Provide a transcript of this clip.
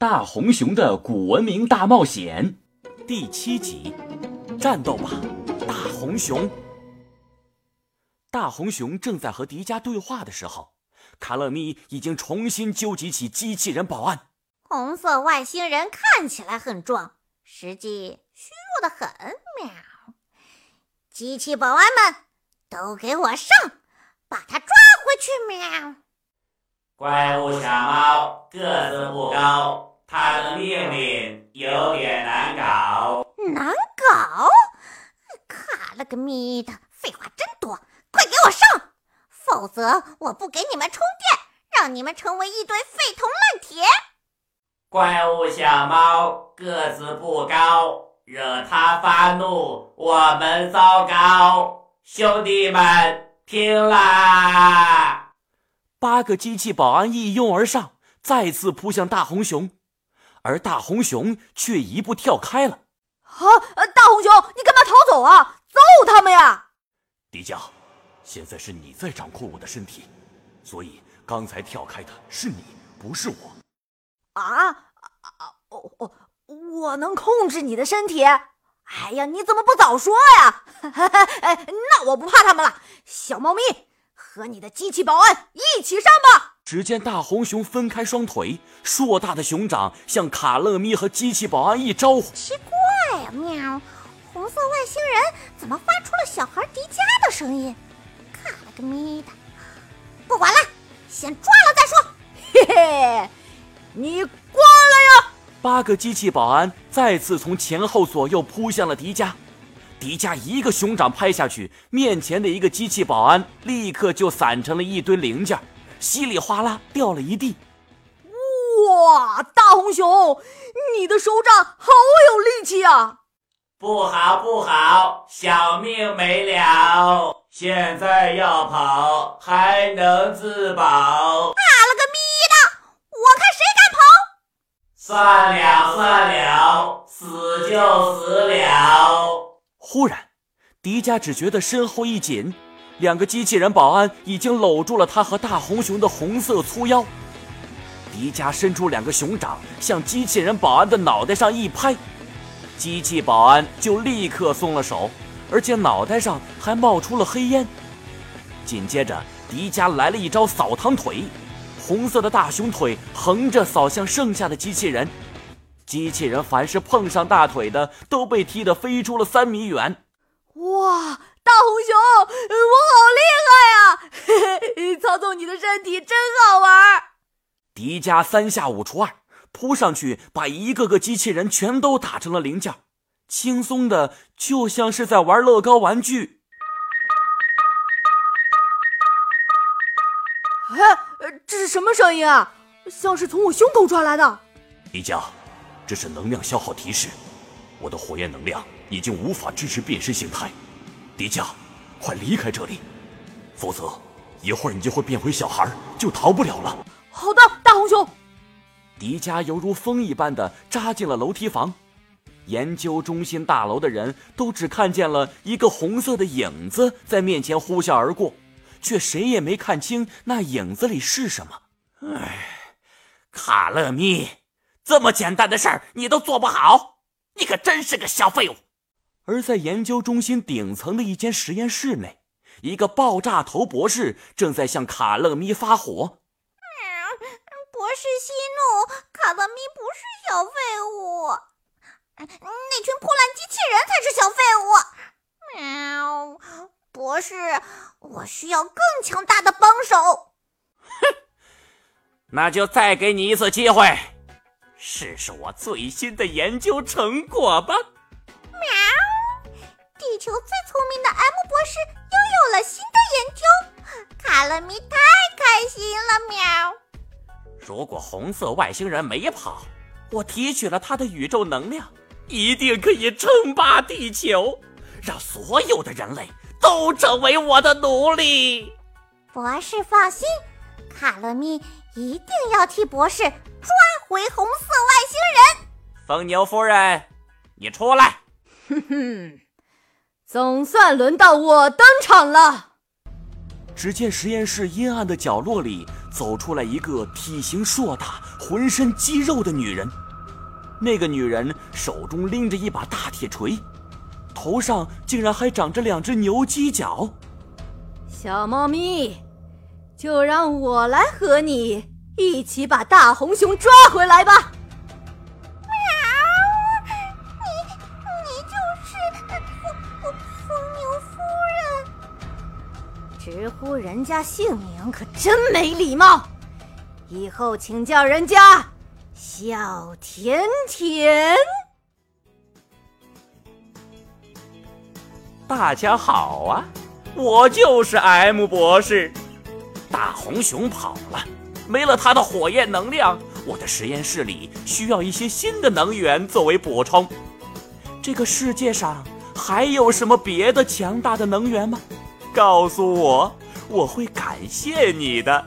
大红熊的古文明大冒险第七集：战斗吧，大红熊！大红熊正在和迪迦对话的时候，卡乐咪已经重新纠集起机器人保安。红色外星人看起来很壮，实际虚弱的很。喵！机器保安们都给我上，把他抓回去！喵！怪物小猫个子不高，他的命令有点难搞。难搞？卡了个咪的，废话真多！快给我上，否则我不给你们充电，让你们成为一堆废铜烂铁！怪物小猫个子不高，惹他发怒，我们糟糕！兄弟们，拼啦！八个机器保安一拥而上，再次扑向大红熊，而大红熊却一步跳开了。啊！大红熊，你干嘛逃走啊？揍他们呀！迪迦，现在是你在掌控我的身体，所以刚才跳开的是你，不是我。啊啊！我我我能控制你的身体？哎呀，你怎么不早说呀？哎，那我不怕他们了，小猫咪。和你的机器保安一起上吧！只见大红熊分开双腿，硕大的熊掌向卡乐咪和机器保安一招呼。奇怪呀，喵！红色外星人怎么发出了小孩迪迦的声音？卡了个咪的！不管了，先抓了再说。嘿嘿，你过来呀！八个机器保安再次从前后左右扑向了迪迦。迪迦一个熊掌拍下去，面前的一个机器保安立刻就散成了一堆零件，稀里哗啦掉了一地。哇，大红熊，你的手掌好有力气啊！不好不好，小命没了！现在要跑还能自保？打了个咪的，我看谁敢跑！算了算了，死就死了。忽然，迪迦只觉得身后一紧，两个机器人保安已经搂住了他和大红熊的红色粗腰。迪迦伸出两个熊掌，向机器人保安的脑袋上一拍，机器保安就立刻松了手，而且脑袋上还冒出了黑烟。紧接着，迪迦来了一招扫堂腿，红色的大熊腿横着扫向剩下的机器人。机器人凡是碰上大腿的，都被踢得飞出了三米远。哇，红熊，我好厉害呀！嘿嘿，操纵你的身体真好玩。迪迦三下五除二扑上去，把一个个机器人全都打成了零件，轻松的就像是在玩乐高玩具。哎，这是什么声音啊？像是从我胸口传来的。迪迦。这是能量消耗提示，我的火焰能量已经无法支持变身形态。迪迦，快离开这里，否则一会儿你就会变回小孩，就逃不了了。好的，大红熊。迪迦犹如风一般的扎进了楼梯房。研究中心大楼的人都只看见了一个红色的影子在面前呼啸而过，却谁也没看清那影子里是什么。唉，卡乐咪。这么简单的事儿你都做不好，你可真是个小废物。而在研究中心顶层的一间实验室内，一个爆炸头博士正在向卡乐咪发火。博士息怒，卡乐咪不是小废物，那群破烂机器人才是小废物。喵，博士，我需要更强大的帮手。哼，那就再给你一次机会。试试我最新的研究成果吧！喵！地球最聪明的 M 博士又有了新的研究，卡乐咪太开心了！喵！如果红色外星人没跑，我提取了他的宇宙能量，一定可以称霸地球，让所有的人类都成为我的奴隶。博士放心，卡乐咪一定要替博士抓。回红色外星人，疯牛夫人，你出来！哼哼，总算轮到我登场了。只见实验室阴暗的角落里走出来一个体型硕大、浑身肌肉的女人。那个女人手中拎着一把大铁锤，头上竟然还长着两只牛犄角。小猫咪，就让我来和你一起把大红熊抓回来吧。直呼人家姓名可真没礼貌，以后请叫人家小甜甜。大家好啊，我就是 M 博士。大红熊跑了，没了它的火焰能量，我的实验室里需要一些新的能源作为补充。这个世界上还有什么别的强大的能源吗？告诉我，我会感谢你的。